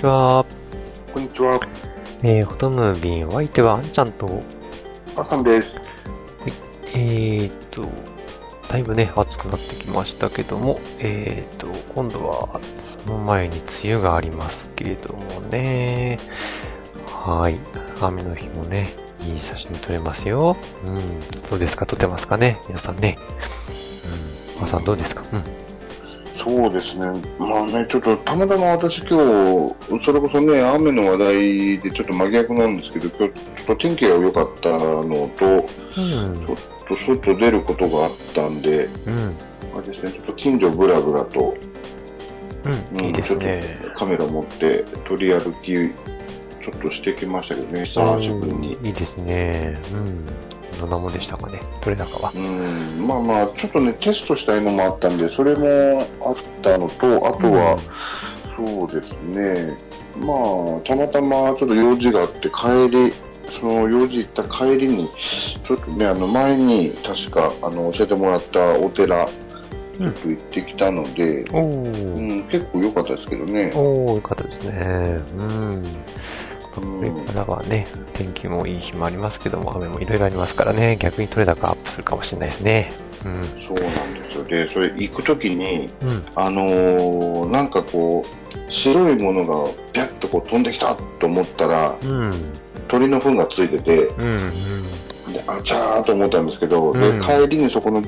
ちは。こんにちは、えー、フォトムービー、お相手はあんちゃんと、あさんです。えーと、だいぶね、暑くなってきましたけども、えーと、今度は、その前に梅雨がありますけれどもね、はい、雨の日もね、いい写真撮れますよ。うん、どうですか？撮ってますかね？皆さんね。うん、あさんどうですか？うん。そうですね、まあね、ちょっとたまたま私今日、それこそね、雨の話題でちょっと真逆なんですけど、今日ちょっと天気が良かったのと、うんちょっと外出ることがあったんで、うん、まあですね、ちょっと近所ぶらぶらと、うん、うんいいですね。ちょっとカメラ持って取り歩き、ちょっとしてきましたけどね、久しぶりに。うんいいですね。うん。どんなもんでしたかねどれだかは。うん、まあまあ、ちょっとね、テストしたいのもあったんで、それもあったのと、あとは、そうですね、まあ、たまたまちょっと用事があって、帰り、その用事行った帰りに、ちょっとね、あの前に確かあの教えてもらったお寺、ちょっと行ってきたので、おうー。ん、結構良かったですけどね。おー、よかったですね。うん。うんこれからはね、天気もいい日もありますけども、雨もいろいろありますからね、逆に取れ高アップするかもしれないですね。うん。そうなんですよ。で、それ行くときに、うん。あのーなんかこう、白いものがピャッとこう飛んできたと思ったら、うん。鳥の糞がついてて、うん。うん。であちゃーと思ったんですけど、でうん帰りにそこの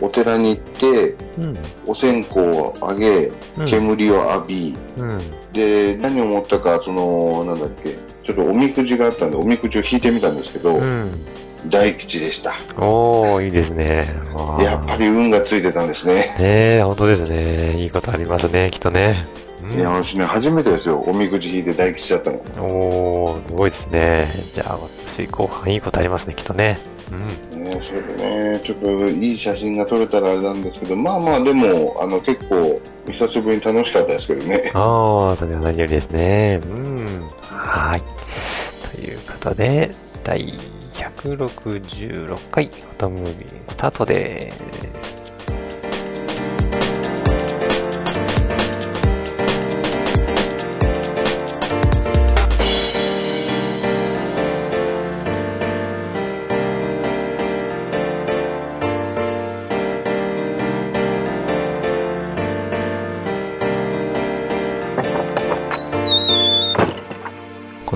お寺に行ってうん。お線香をあげうん。煙を浴び、うん。で何を思ったかそのなんだっけちょっとおみくじがあったんでおみくじを引いてみたんですけど、うん。大吉でしたおー、いいですね。やっぱり運がついてたんですね、ねえ、本当ですね。いいことありますね、きっとね。うんいや私ね初めてですよおみくじ引いて大吉だったのおー、すごいですね。じゃあ、私後半いいことありますね、きっとね。うん。ね、それでね、ちょっといい写真が撮れたらあれなんですけど、まあまあでも、あの結構、久しぶりに楽しかったですけどね。ああ、それは何よりですね。うん。はい。ということで、第166回フォトムービースタートです。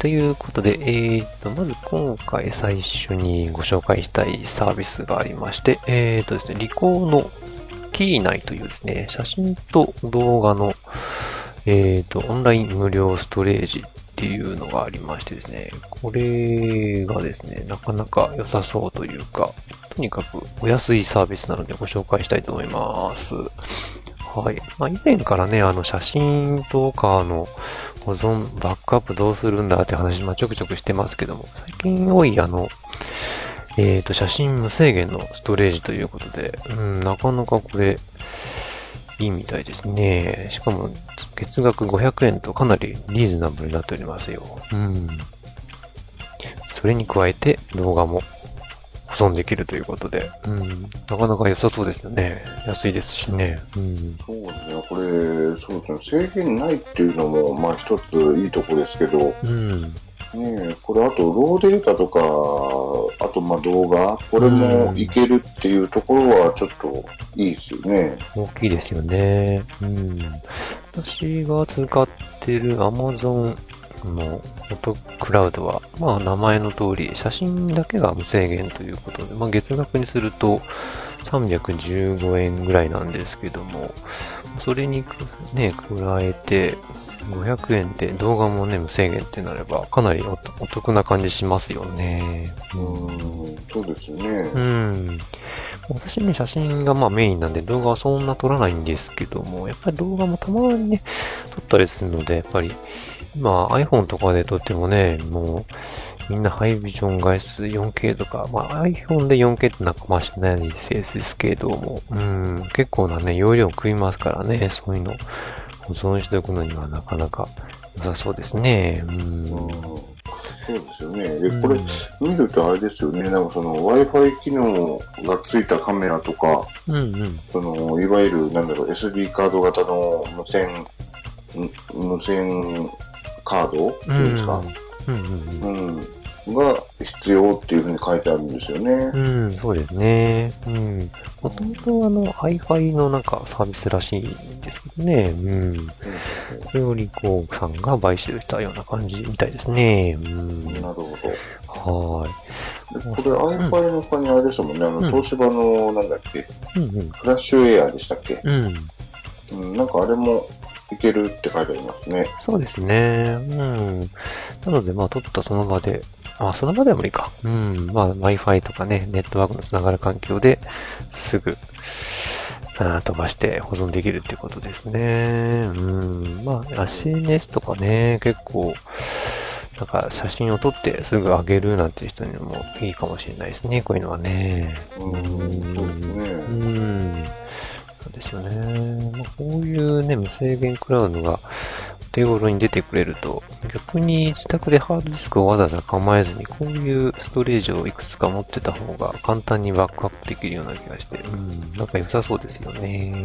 ということで、えーと、まず今回最初にご紹介したいサービスがありまして、えーとですね、リコーのキー内というですね、写真と動画の、えーと、オンライン無料ストレージっていうのがありましてですね、これがですね、なかなか良さそうというか、とにかくお安いサービスなのでご紹介したいと思います。はい。まあ、以前からね、あの、写真とかの保存、バックアップどうするんだって話、まあ、ちょくちょくしてますけども、最近多い、あの、えっ、と、写真無制限のストレージということで、うん、なかなかこれ、いいみたいですね。しかも、月額500円とかなりリーズナブルになっておりますよ。うん。それに加えて動画も保存できるということで、うん、なかなか良さそうですよね。安いですしね。うん。そうですね、これ、そうですね、制限ないっていうのも、まあ一ついいとこですけど、うん。ねえこれあとローデータとか、あとまあ動画、これもいけるっていうところはちょっといいですよね。大きいですよね。うん。私が使ってる Amazon のフォトクラウドは、まあ名前の通り写真だけが無制限ということで、まあ月額にすると315円ぐらいなんですけども、それにね、加えて、500円で動画もね、無制限ってなれば、かなりお得な感じしますよね。うん、そうですね。うん。私ね、写真がまあメインなんで動画はそんな撮らないんですけども、やっぱり動画もたまにね、撮ったりするので、やっぱり、今 iPhone とかで撮ってもね、もう、みんなハイビジョン画質 4K とか、まあ iPhone で 4K ってなんかまあしないですけども、うん、結構なね、容量食いますからね、そういうの保存しておくのにはなかなか良さそうですね。うん。そうですよね。で、これ、見るとあれですよね。なんかその Wi-Fi 機能がついたカメラとか、うんうん、その、いわゆる、なんだろう、SD カード型の無線、無線カード？っていうんですか？うん、うんうんが必要っていうふうに書いてあるんですよね。うん、そうですね。うん。もともとあの iFi のなんかサービスらしいんですけどね。うん。それをリコーさんが買収したような感じみたいですね。うん。なるほど。はい。これ iFi の他にあれですもんね、あの、東芝の、なんだっけ、うんうん、フラッシュエアでしたっけ？うん。うん、なんかあれもいけるって書いてありますね。そうですね。うん。なので、まあ、撮ったその場であ、その場でもいいか。うん。まあ、Wi-Fi とかね、ネットワークのつながる環境ですぐ、あ飛ばして保存できるってことですね。うん。まあ、SNS とかね、結構、なんか写真を撮ってすぐ上げるなんていう人にもいいかもしれないですね、こういうのはね。うん。そうですね。うん。そうですよね。まあ、こういうね、無制限クラウドが、手頃に出てくれると、逆に自宅でハードディスクをわざわざ構えずに、こういうストレージをいくつか持ってた方が簡単にバックアップできるような気がして、うん、なんか良さそうですよね。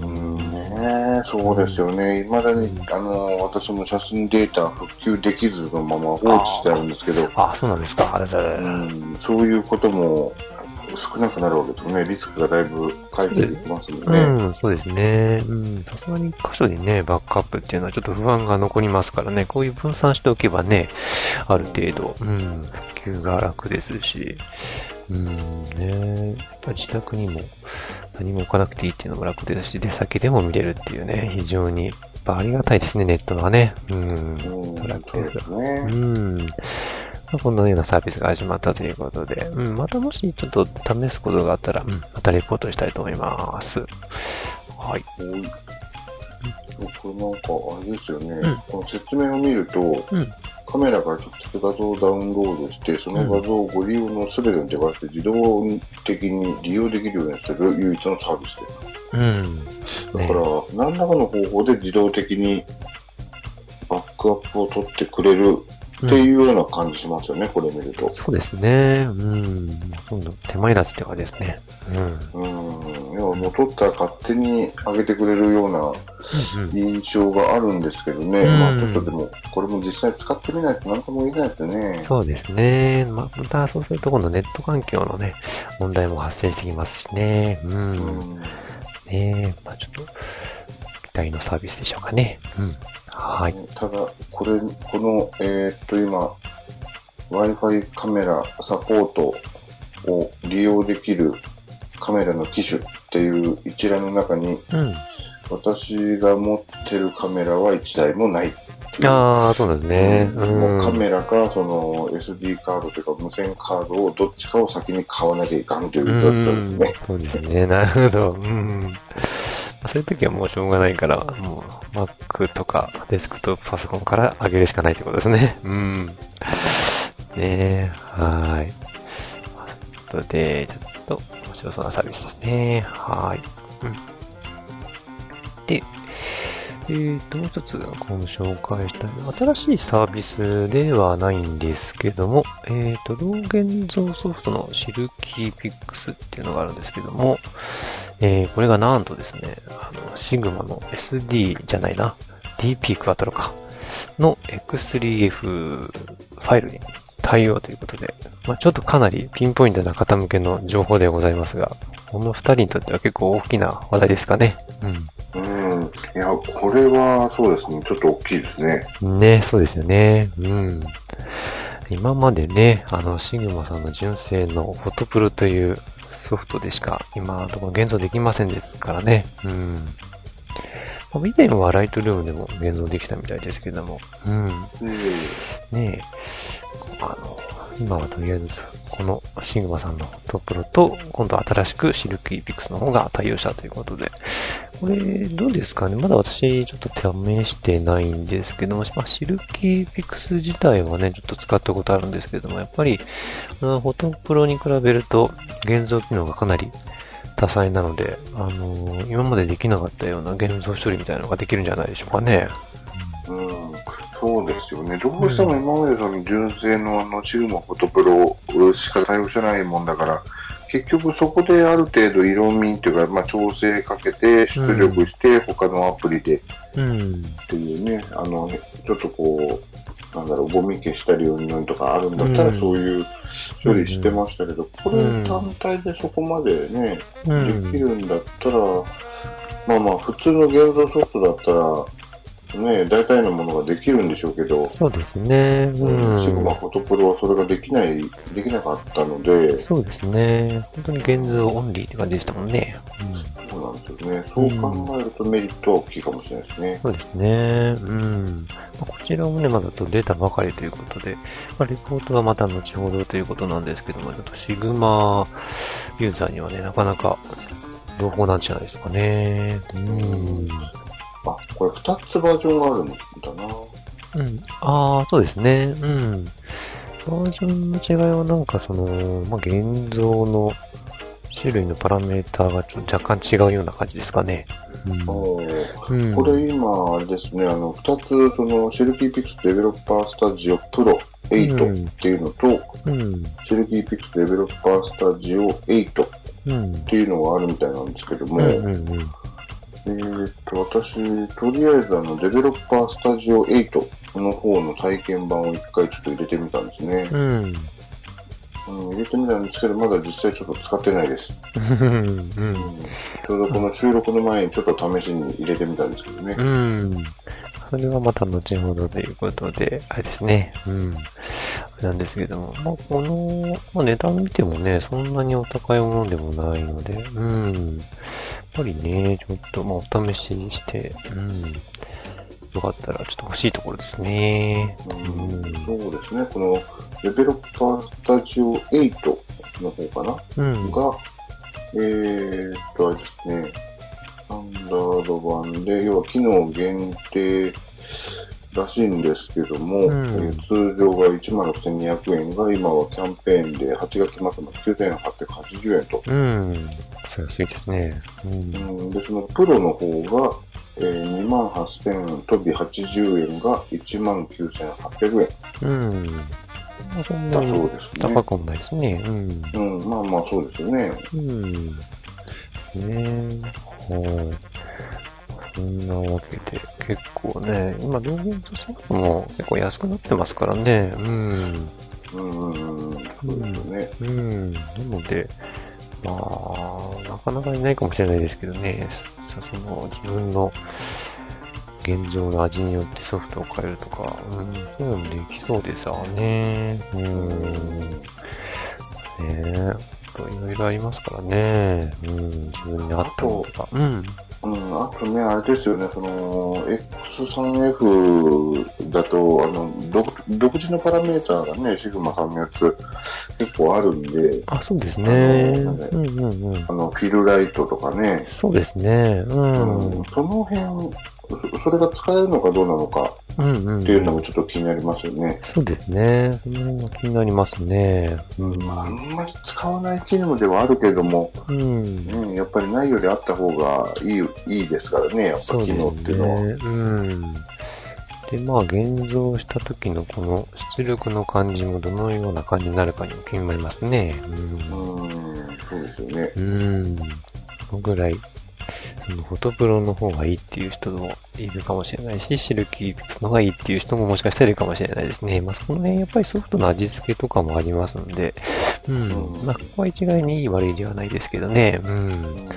うん、ねそうですよね。未だに、あの、私も写真データ復旧できずのまま放置してあるんですけど、ああ、そうなんですか。あれだ、うん、そういうことも少なくなるわけですね。リスクがだいぶ回避できますもんね。うん、そうですね。うん。さすがに箇所にね、バックアップっていうのはちょっと不安が残りますからね、こういう分散しておけばね、ある程度、うん、普及が楽ですし、うんね、自宅にも何も置かなくていいっていうのも楽ですし、出先でも見れるっていうね、非常に、ありがたいですね、ネットはね。うん。うん、楽ですね。うん。このようなサービスが始まったということで、うん、またもしちょっと試すことがあったら、うん、またレポートしたいと思います。はい。うん、これなんか、あれですよね、うん、この説明を見ると、うん、カメラから直接画像をダウンロードして、その画像をご利用のすべてのデバイスで自動的に利用できるようにする唯一のサービスです。うん。だから、ね、何らかの方法で自動的にバックアップを取ってくれるっていうような感じしますよね、うん、これ見ると。そうですね。うん。今度、手間いらずって感じですね。うん。うん。要はもう撮ったら勝手に上げてくれるような印象があるんですけどね。うん、まあちょっとでも、これも実際使ってみないと何とも言えないですよね。そうですね。まあ、またそうすると今度ネット環境のね、問題も発生してきますしね。うん。うん、ねまあちょっと、期待のサービスでしょうかね。うん。はい。ただ、これ、この、えー、っと、今、Wi-Fi カメラサポートを利用できるカメラの機種っていう一覧の中に、うん、私が持ってるカメラは1台もないああ、そうですね。うん、もうカメラか、その SD カードというか無線カードをどっちかを先に買わなきゃいかんという状況ですね。そうですね。なるほど。うんそういう時はもうしょうがないから、もう Mac とかデスクトップパソコンから上げるしかないってことですね。うん。ねえ、はい。ということで、ちょっと面白そうなサービスですね。はい。うん。で、えーと、もう一つ、今紹介したい新しいサービスではないんですけども、えーと、ローゲン像ソフトのシルキーピックスっていうのがあるんですけども、えー、これがなんとですね、あの、シグマの SD じゃないな、DP クワトロか、の X3F ファイルに対応ということで、まあ、ちょっとかなりピンポイントな方向けの情報でございますが、この二人にとっては結構大きな話題ですかね。うん。うん。いや、これはそうですね、ちょっと大きいですね。ね、そうですよね。うん。今までね、あの、シグマさんの純正のフォトプロというソフトでしか今のところ現像できませんですからね。うん。まあ以前はライトルームでも現像できたみたいですけども。うん。えねえ、あの、今はとりあえず、このシグマさんの Photo Pro と、今度新しくシルキーピックスの方が対応したということで、これ、どうですかね？まだ私、ちょっと試してないんですけども、まあ、シルキーピックス自体はね、ちょっと使ったことあるんですけども、やっぱり、うんフォトプロに比べると、現像機能がかなり多彩なので、あの今までできなかったような現像処理みたいなのができるんじゃないでしょうかね。うん、そうですよね。どうしても今までその純正のあのシグマフォトプロしか対応してないもんだから、結局そこである程度色味っていうか、まあ、調整かけて出力して、他のアプリで。うん。っていうね、あの、ちょっとこう、なんだろう、ゴミ消したりうんぬんとかあるんだったら、うん。そういう処理してましたけど、これうん単体でそこまでね、うん。できるんだったら、まあまあ、普通の現像ソフトだったら、ね、大体のものができるんでしょうけど、そうですね。うん。シグマフォトプロはそれができない、できなかったので、そうですね。本当に現像オンリーって感じでしたもんね。そうなんですよね。そう考えるとメリットは大きいかもしれないですね。そうですね。うん。まあこちらもね、まだと出たばかりということで、まあ、レポートはまた後ほどということなんですけども、ちょっとシグマユーザーにはね、なかなか朗報なんじゃないですかね。うん。あ、これ2つバージョンがあるんだな。うん。ああ、そうですね。うん。バージョンの違いはなんかその、まあ、現像の種類のパラメーターがちょっと若干違うような感じですかね。うん。これ今、あれですね、あの、2つ、その、シルキーピクスデベロッパースタジオプロ8っていうのと、うん。シルキーピクスデベロッパースタジオ8っうん。ていうのがあるみたいなんですけども、うん。うん。うん。えーっと、私、とりあえずあの、デベロッパースタジオ8の方の体験版を一回ちょっと入れてみたんですね。うん。うん、入れてみたんですけど、まだ実際ちょっと使ってないです。うん。うん、ちょうどこの収録の前にちょっと試しに入れてみたんですけどね。うん。それはまた後ほどということで、あれですね。うん。なんですけども、まあ、この、まあ、値段見てもね、そんなにお高いものでもないので、うん。やっぱりね、ちょっと、まあ、お試しにして、うん。よかったら、ちょっと欲しいところですね。うんうんそうですね、このデベロッパースタジオ8の方かな？うん。が、えーっと、あれですね、スタンダード版で、要は機能限定らしいんですけども、うんえー通常が16,200円が今はキャンペーンで8月末まで9,880円と。うん。安いですね。うん。うん、で、そのプロの方が、えー、28,000飛び80円が19,800円うん。まあ、そんなだそうにですね。高くもないですね。うん。うん、まあまあそうですよね。うん。ねえ。はい。そんなわけで、結構ね、今、道玄とソフトも結構安くなってますからね。うん。うん、うん、そうですね。うん。なので、まあ、なかなかいないかもしれないですけどね。その、自分の現状の味によってソフトを変えるとか、うん、そういうのもできそうでさね。うん。ねえ。いろいろありますからね。うん。自分に合ったものとか。うん。うん、あとね、あれですよね、その、X3F だと、あの、独独自のパラメーターがね、シグマさんのやつ結構あるんで、あ、そうですね。あのなんだうんうんうん。あの、フィルライトとかね、そうですね。うん。うんその辺、そそれが使えるのかどうなのかうんうん。っていうのもちょっと気になりますよね。そうですね。その辺も気になりますね。うん。あんまり使わない機能ではあるけれども、うん。うん、やっぱりないよりあった方がいい、いいですからね、やっぱ機能っていうのは。ね。うん。で、まあ、現像した時のこの出力の感じもどのような感じになるかにも気になりますね。うん、そうですよね。うん。うん。このぐらい、フォトプロの方がいいっていう人もいるかもしれないし、シルキーの方がいいっていう人ももしかしたらいるかもしれないですね。まあ、その辺やっぱりソフトの味付けとかもありますんで、うん。うんまあ、ここは一概にいい悪いではないですけどね。うん。うん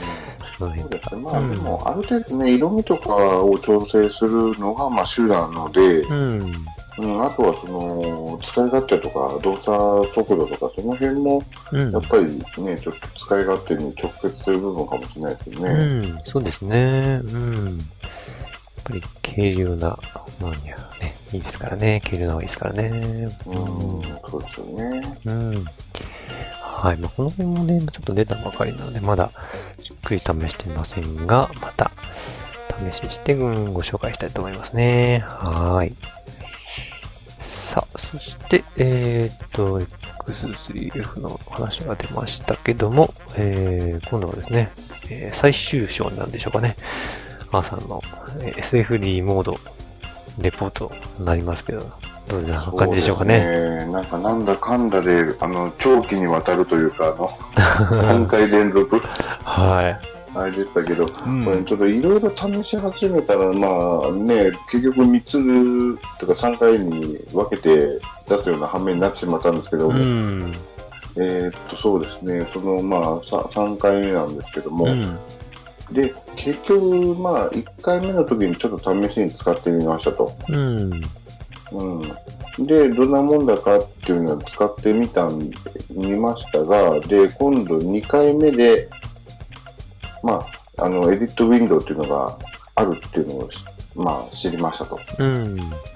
そうですね。まあでも、ある程度ね、色味とかを調整するのが、まあ主なので、うん。うん、あとはその、使い勝手とか、動作速度とか、その辺も、うんやっぱりね、ちょっと使い勝手に直結する部分かもしれないですよね。うん、そうですね。うん。やっぱり軽量なものにはね、いいですからね。軽量な方がいいですからね。うん、そうですよね。うん。はい。まあ、この辺もね、ちょっと出たばかりなので、まだじっくり試していませんが、また試しして、うん、ご紹介したいと思いますね。はーい。さあ、そして、えーっと、X3F の話が出ましたけども、えー、今度はですね、えー最終章なんでしょうかね。アーさんの、えー SFD モードレポートになりますけど、どういう感じでしょうかね。ね。なんかなんだかんだで、あの、長期にわたるというか、あの、3回連続、はい。あれでしたけど、んこれちょっといろいろ試し始めたら、まあね、結局3つとか3回に分けて出すような反面になってしまったんですけど、うん。えーっと、そうですね、その、まあ、さ3回目なんですけども、うん。で、結局、まあ、1回目の時にちょっと試しに使ってみましたと。うん。うん。で、どんなもんだかっていうのを使ってみたん、見ましたが、で、今度2回目で、まあ、あの、エディットウィンドウっていうのがあるっていうのをし、まあ、知りましたと。うん。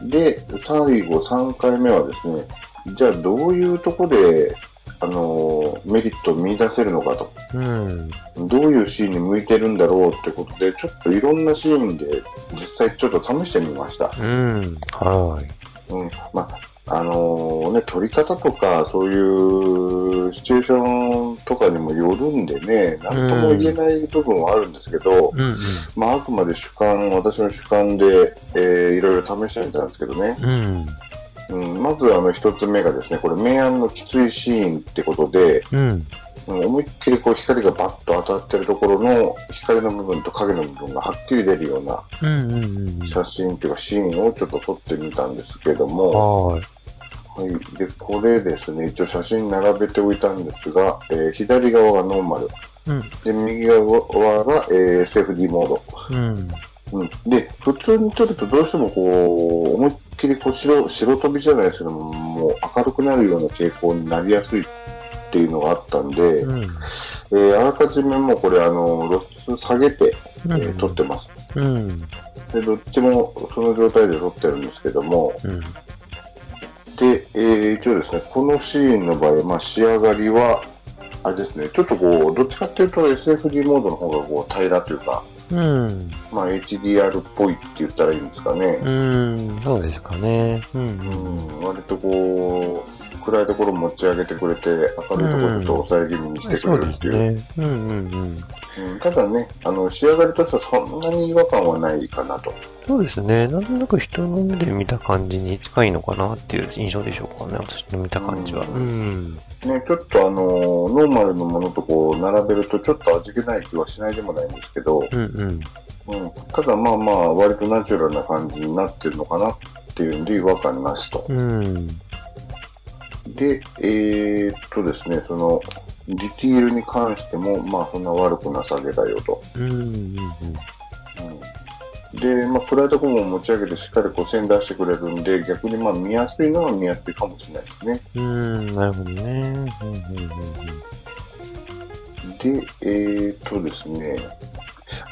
で、最後3回目はですね、じゃあどういうとこで、あの、メリットを見出せるのかと。うん。どういうシーンに向いてるんだろうってことで、ちょっといろんなシーンで実際ちょっと試してみました。うん。はい。うん。まあ、あのーね、撮り方とか、そういうシチュエーションとかにもよるんでね、なんとも言えない部分はあるんですけど、うん。うん。まあ、あくまで主観、私の主観で、えーいろいろ試してみたんですけどね。うん。うん、まずあの一つ目がですね、これ明暗のきついシーンってことで、うん。うん思いっきりこう光がバッと当たってるところの光の部分と影の部分がはっきり出るようなうん。うん。写真っていうかシーンをちょっと撮ってみたんですけども、はい。はい。で、これですね、一応写真並べておいたんですが、えー左側がノーマル。うん。で、右側が、えー SFD モード。うん。うん。で、普通に撮るとどうしてもこう、思いっきりこう白、白飛びじゃないですけども、もう明るくなるような傾向になりやすいっていうのがあったんで、うん。えーあらかじめもうこれあの、露出下げて、えうんー撮ってます。うん。で、どっちもその状態で撮ってるんですけども、うん。で、えー一応ですね、このシーンの場合、まあ、仕上がりは、あれですね、ちょっとこう、どっちかっていうと SFD モードの方がこう平らというか、うん。まあ、HDR っぽいって言ったらいいんですかね。うん。そうですかね。うん。うん、割とこう、暗いところ持ち上げてくれて、明るいところちょっと抑え気味にしてくれるっていう。うん。うん。うん。うんただね、あの、仕上がりとしてはそんなに違和感はないかなと。そうですね。なんとなく人の目で見た感じに近いのかなっていう印象でしょうかね。私の見た感じは。ううん。ね、ちょっとあの、ノーマルのものとこう、並べるとちょっと味気ない気はしないでもないんですけど、うん。うん。うん、ただまあまあ、割とナチュラルな感じになってるのかなっていうんで違和感なしと。うん。で、えー、っとですね、その、ディティールに関しても、まあそんな悪くなさげだよと。うん。うん。うんで、まあ、暗いところも持ち上げてしっかりこう線出してくれるんで、逆にまあ見やすいのは見やすいかもしれないですね。うん。うん。なるほどね。うん。うん。うん。で、えー、っとですね、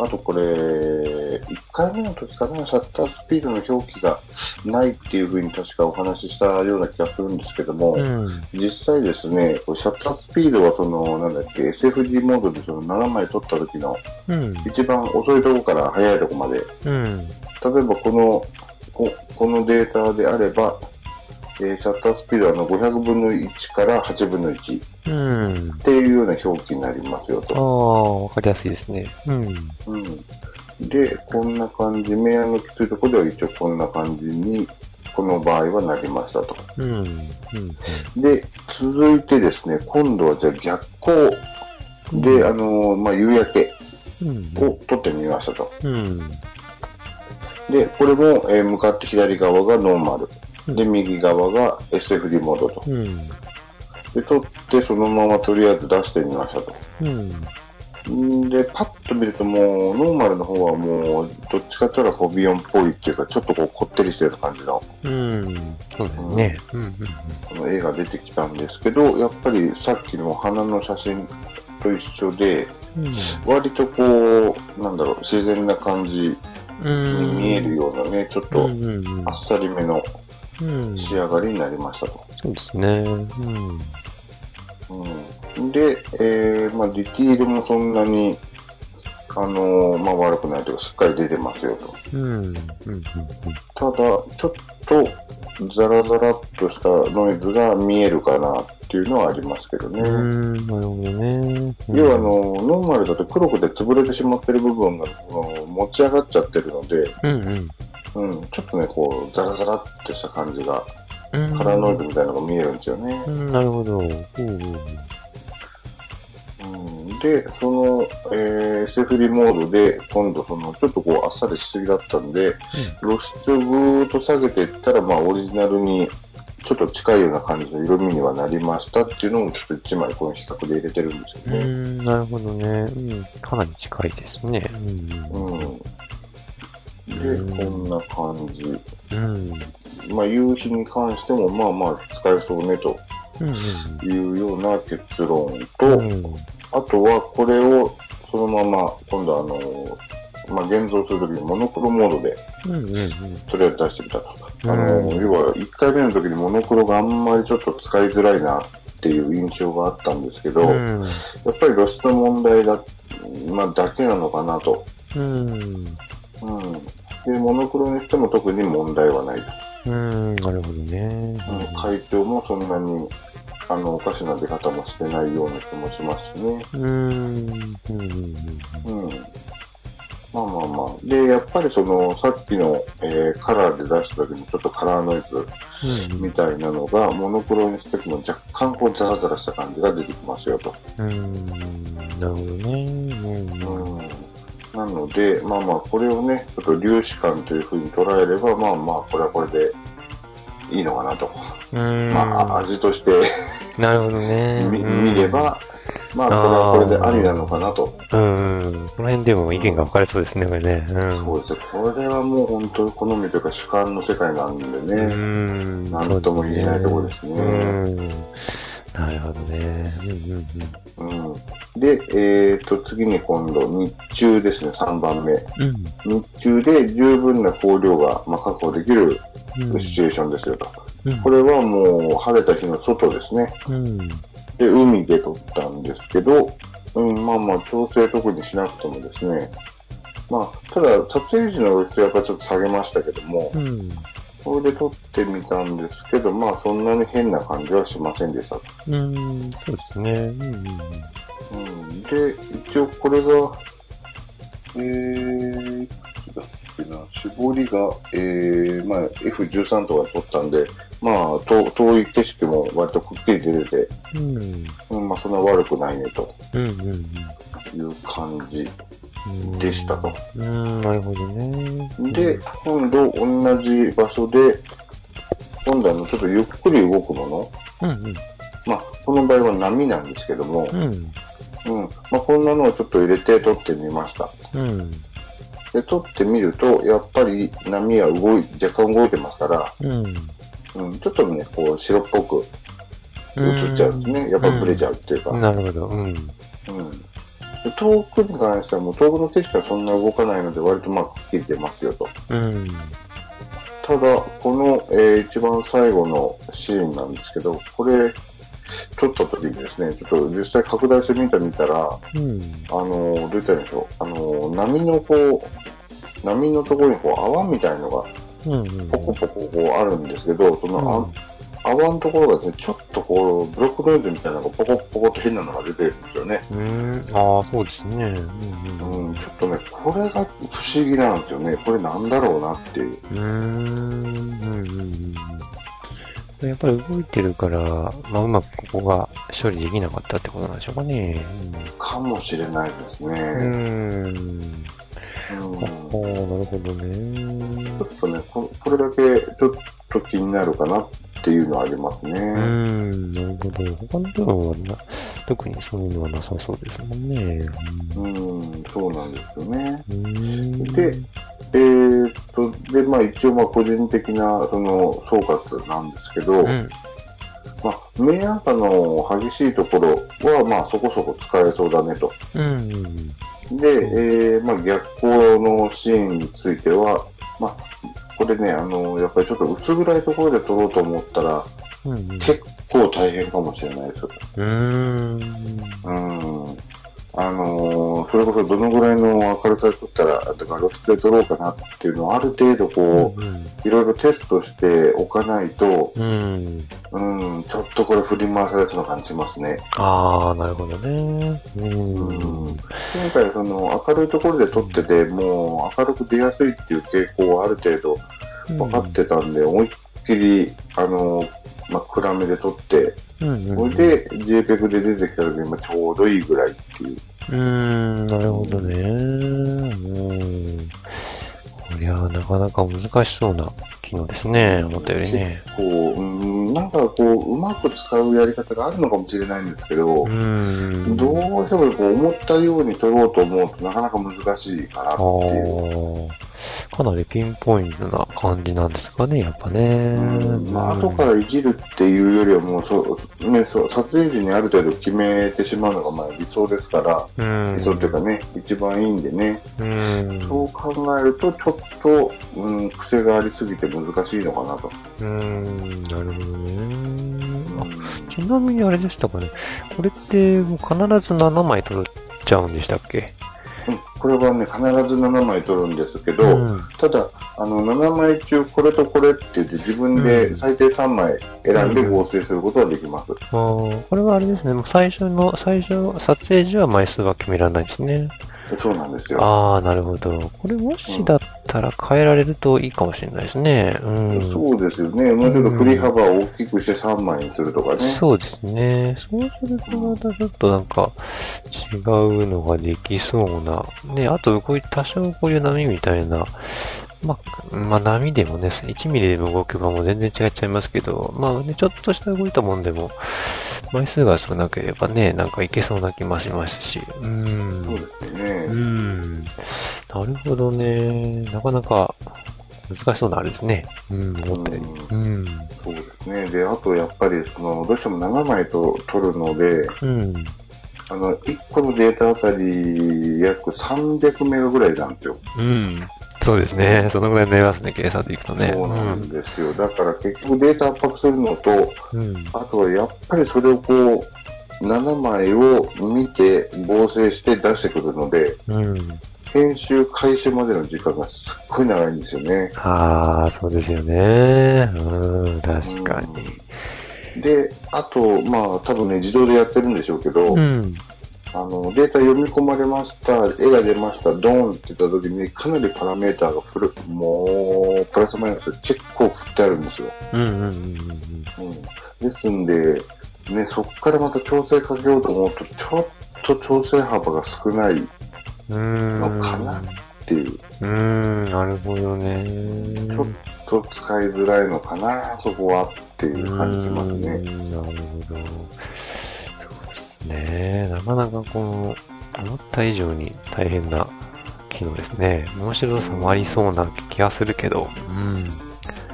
あとこれ、1回目の時かな、シャッタースピードの表記がないっていうふうに確かお話ししたような気がするんですけども、うん。実際ですね、シャッタースピードはその、なんだっけ、SFD モードでその7枚撮った時のうん。一番遅いところから速いところまで、うん。例えばこの、ここのデータであれば、えーシャッタースピードはあの500分の1から8分の1うん。っていうような表記になりますよあと。あ、わかりやすいですね。うん。うん、で、こんな感じ、明暗のきついところでは一応こんな感じに、この場合はなりましたと。うん。うん。で、続いてですね、今度はじゃあ逆光で、あのーまあ、夕焼けうん。を撮ってみましたと。うん。で、これも、えー向かって左側がノーマル。で、右側が SFD モードと。うん。で、撮ってそのままとりあえず出してみましたと。うん。んで、パッと見るともう、ノーマルの方はもう、どっちかというとホビヨンっぽいっていうか、ちょっとこう、こってりしてる感じの、うん。そうだよね。うんうんこの絵が出てきたんですけど、やっぱりさっきの花の写真と一緒で、うん。割とこう、なんだろう、自然な感じうん。に見えるようなね、ちょっうとあっさりめのうん。仕上がりになりましたと。そうですね。うん。うん、で、えー、まあ、ディティールもそんなに、あのーまあ、悪くないというか、しっかり出てますよと。うん。うん。うん。ただ、ちょっと、ザラザラっとしたノイズが見えるかなっていうのはありますけどね。うん。なるほどね。要はあの、ノーマルだと黒くて潰れてしまってる部分が持ち上がっちゃってるので、うんうん。うん、ちょっとね、こう、ザラザラっとした感じが、うん。カラーノイズみたいなのが見えるんですよね。うん、なるほど。うんうんうん、で、その、えー、SFD モードで、今度その、ちょっとこう、あっさりしすぎだったんで、露出をぐーっと下げていったら、まあ、オリジナルに、ちょっと近いような感じの色味にはなりましたっていうのを、ちょっと一枚この比較で入れてるんですうよね。ん、なるほどね。うん。かなり近いですね。うんうん。で、こんな感じ。うん。まあ、夕日に関しても、まあまあ、使えそうね、とうん。いうような結論うと、ん。あとは、これを、そのまま、今度あの、まあ、現像するときにモノクロモードで。とりあえず出してみたと。あの、うん要は、1回目の時にモノクロがあんまりちょっと使いづらいなっていう印象があったんですけど、やうん。っぱり露出の問題だ、まあ、だけなのかなと。うん。うん。で、モノクロにしても特に問題はないと。うん。なるほどね。うん、回答もそんなに、あの、おかしな出方もしてないような気もしますしね。うん。うん。うん。うん。まあまあまあ。で、やっぱりその、さっきの、えーカラーで出した時にちょっとカラーノイズうん。みたいなのが、モノクロにしても若干こうザラザラした感じが出てきますよと。うん。なるほどね。ので、まあまあ、これをね、ちょっと粒子感というふうに捉えれば、まあまあ、これはこれでいいのかなと。うん。まあ、あ味としてなるほどね。見うん見れば、まあ、これはこれでありなのかなと。うん。この辺でも意見が分かれそうですね、これね。うん。そうですね。これはもう本当好みというか主観の世界なんでうね。ん。なんとも言えないところですねうん。なるほどね。うんうんうん。で、えっ、と、次に今度、日中ですね、3番目。うん。日中で十分な光量が、まあ、確保できるうん。シチュエーションですよと。うんこれはもう晴れた日の外ですね。うん。で、海で撮ったんですけど、うん、まあまあ、調整特にしなくてもですね。まあ、ただ、撮影時の露出はやっぱちょっと下げましたけども、うん。これで撮ってみたんですけど、まあ、そんなに変な感じはしませんでしたと。うん。そうですね。うん。うん、で、一応これが、えー、だっけな、絞りが、えー、まあ、F13 とか撮ったんで、まあ、遠遠い景色も割とくっきり出てて、うん。うん、まあ、そんな悪くないね、とうん。うん。いう感じうん。でしたと。うん。なるほどね。で、今度同じ場所で、今度あの、ちょっとゆっくり動くもの、うん。うん。まあ、この場合は波なんですけども、うん。うん、まあ、こんなのをちょっと入れて撮ってみました。うん。で、撮ってみると、やっぱり波は動い、若干動いてますから、うん。うん、ちょっとね、こう、白っぽく映っちゃうんですね。やっぱブレちゃうっていうか。なるほど。うん。うん。で遠くに関してはもう遠くの景色はそんな動かないので、割とまあ、くっきり出ますよと。うん。ただ、この、えー一番最後のシーンなんですけど、これ、撮った時にですね、ちょっと実際拡大してみた見たら、うん。あのー、どう言ったらいいんでしょう。あのー、波のこう、波のところにこう泡みたいのがうん。ポコポコこうあるんですけど、そのあ、泡のところがですね、ちょっとこう、ブロックノイズみたいなのがポコポコっと変なのが出てるんですよね。うん。ああ、そうですね。うん。うん、ちょっとね、これが不思議なんですよね。これなんだろうなっていう。うーん。うん。うん。やっぱり動いてるから、まあ、うまくここが処理できなかったってことなんでしょうかね。かもしれないですね。うん。うん。うんああ、なるほどね。ちょっとねこ、これだけちょっと気になるかなっっていうのはありますね。うーん、なるほど。他の部分はな、特にそういうのはなさそうですもんね。うん、そうなんですよね。で、えーっと、で、まあ一応まあ個人的なその総括なんですけど、うん。まあ、明暗差の激しいところはまあそこそこ使えそうだねと。うん。で、えーまあ逆光のシーンについては、まあ、これね、あの、やっぱりちょっと薄暗いところで撮ろうと思ったら、うん。うん。結構大変かもしれないです。うーん。うん。あのーそれこそどのぐらいの明るさで撮ったら、とか露出で撮ろうかなっていうのをある程度こう、うん。いろいろテストしておかないと、うん。うん、ちょっとこれ振り回されそうな感じしますね。ああ、なるほどね。う。うんん。今回その明るいところで撮ってて、もう明るく出やすいっていう傾向はある程度分かってたんで、思いっきり、あのーまあ、暗めで撮って、うん。それで JPEG で出てきた時にまあちょうどいいぐらいっていう。うーん、なるほどね。うん。こりゃ、なかなか難しそうな機能ですね。思ったよりね。こう、うん、なんかこう、うまく使うやり方があるのかもしれないんですけど、うん。どうしてもこう思ったように取ろうと思うとなかなか難しいかなっていう。かなりピンポイントな感じなんですかね、やっぱね。うんまあ、後からいじるっていうよりはもうそう、ね、そう撮影時にある程度決めてしまうのがまあ理想ですから、うん。理想っていうかね、一番いいんでね、うん。そう考えるとちょっと、うん、癖がありすぎて難しいのかなと。うん、なるほどね。うんちなみにあれでしたかね。これってもう必ず7枚取っちゃうんでしたっけ？うんこれはね、必ず7枚取るんですけど、うん。ただ、あの、7枚中これとこれって言って自分で最低3枚選んで合成することはできます。ああ、これはあれですね。もう最初の、最初、撮影時は枚数は決められないですね。そうなんですよ。ああ、なるほど。これもしだったら変えられるといいかもしれないですね。うん。そうですよね。もうちょっと振り幅を大きくして3枚にするとかね。そうですね。そうするとまたちょっとなんか違うのができそうな。ね、あとこういう多少こういう波みたいな、まあ、まあ波でもね、1ミリでも動けばもう全然違っちゃいますけど、まあね、ちょっとした動いたもんでも、枚数が少なければね、なんかいけそうな気もしますし。うそうん。ですようね。ん。なるほどね。なかなか難しそうなあれですね。うん、思ったより。うん。そうですね。で、あとやっぱり、その、どうしても7枚と取るので、うん。あの、1個のデータあたり約300メガぐらいなんですよ。うん。そうですね。そのぐらいになりますね、計算でいくとね。そうなんですよ。だから結局データ圧迫するのと、うん。あとはやっぱりそれをこう、7枚を見て合成して出してくるので、うん。編集開始までの時間がすっごい長いんですよね。ああ、そうですよね。うん、確かに。で、あと、まあ多分ね、自動でやってるんでしょうけど、うん。あの、データ読み込まれました、絵が出ました、ドーンって言った時に、かなりパラメーターがフル、もう、プラスマイナス結構振ってあるんですよ。うんうんうんうん。ですんで、ね、そこからまた調整かけようと思うと、ちょっと調整幅が少ないっうん。のかなていう、うん、なるほどね。ちょっと使いづらいのかな、そこはっていう感じしますね。うんなるほど。そうですね。なかなかこの、思った以上に大変な機能ですね。面白さもありそうな気がするけど。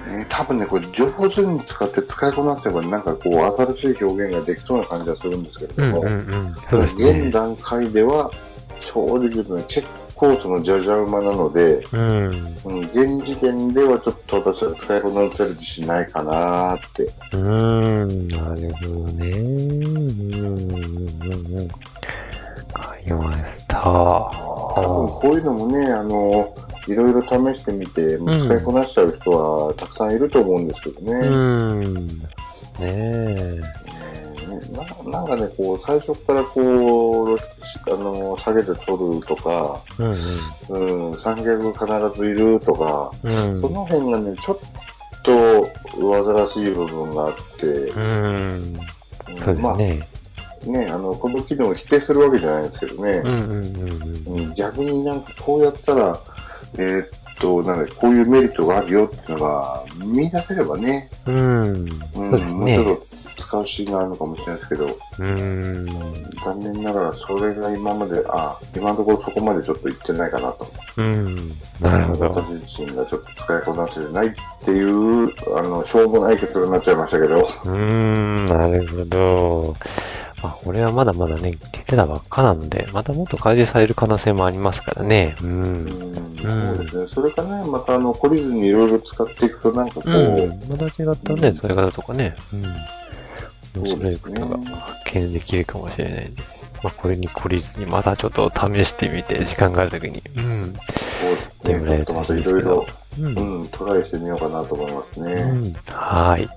ね、多分ね、これ情報順に使って使いこなせば、なんかこう、新しい表現ができそうな感じはするんですけれども、うんうんうん、ただ現段階では、正直言うとね、結構そのじゃじゃ馬なので、うん、現時点ではちょっと私は使いこなせる自信ないかなって。うん、なるほどね。うんうんうんうん4スタ。多分こういうのもね、あの、いろいろ試してみて、使いこなしちゃう人はたくさんいると思うんですけどね。うん。ねえ。ななんかね、こう、最初からこう、あの、下げて取るとか、うん、うん、三脚必ずいるとか、うん、その辺がね、ちょっと煩わしい部分があって、うん。うん、そうですね。まあね。ね、あの、この機能を否定するわけじゃないんですけどね逆になんかこうやったら、えーっと、なんだこういうメリットがあるよっていうのが見出せればね、うん。うん、そうですもうねちょっと使うシーンがあるのかもしれないですけど、うん。残念ながらそれが今まで、あ、今のところそこまでちょっといってないかなと。うん。なるほど。私自身がちょっと使いこなせてないっていう、あの、しょうもない結論になっちゃいましたけど、うーん、なるほど。まあ、これはまだまだね、出てたばっかなので、またもっと改善される可能性もありますからね。う。うんん、そうですね。それかね、またあの、懲りずにいろいろ使っていくとなんかこう、うん。また違ったね、うん使い方とかね。うん。面白いことが発見できるかもしれないんで。まあ、これに懲りずに、またちょっと試してみて、時間があるときに。うん。そうですね。でもねちょっとまたいろいろ、うん。うん、トライしてみようかなと思いますね。うん。はい。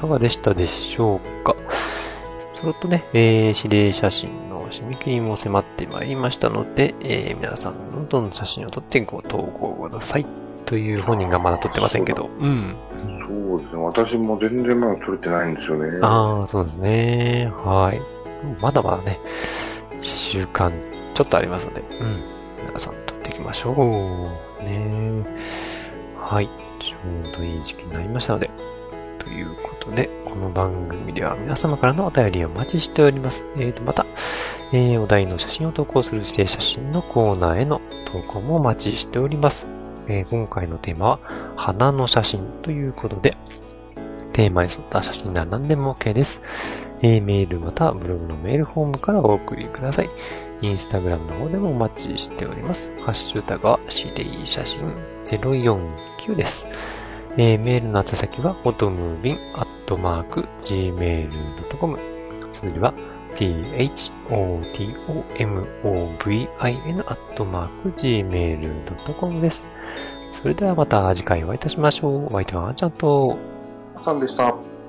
かがでしたでしょうか？それとね、えー、指令写真の締め切りも迫ってまいりましたので、えー、皆さんどんどん写真を撮ってご投稿ください。という本人がまだ撮ってませんけど。うん。そうですね。私も全然まだ撮れてないんですよね。ああ、そうですね。はい。まだまだね、一週間ちょっとありますので、うん。皆さん撮っていきましょう。ねはい。ちょうどいい時期になりましたので、ということで、この番組では皆様からのお便りをお待ちしております。えーと、また、えーお題の写真を投稿する指定写真のコーナーへの投稿もお待ちしております。えー今回のテーマは、花の写真ということで、テーマに沿った写真なら何でも OK です。えーメールまたブログのメールフォームからお送りください。インスタグラムの方でもお待ちしております。ハッシュタグは指令写真049です。えーメールの宛先は、フォトムービンアットマーク gmail.com。綴りは、p-h-o-t-o-m-o-v-i-n アットマーク gmail.com です。それではまた次回お会いいたしましょう。お相手はあーちゃんと、さんでした。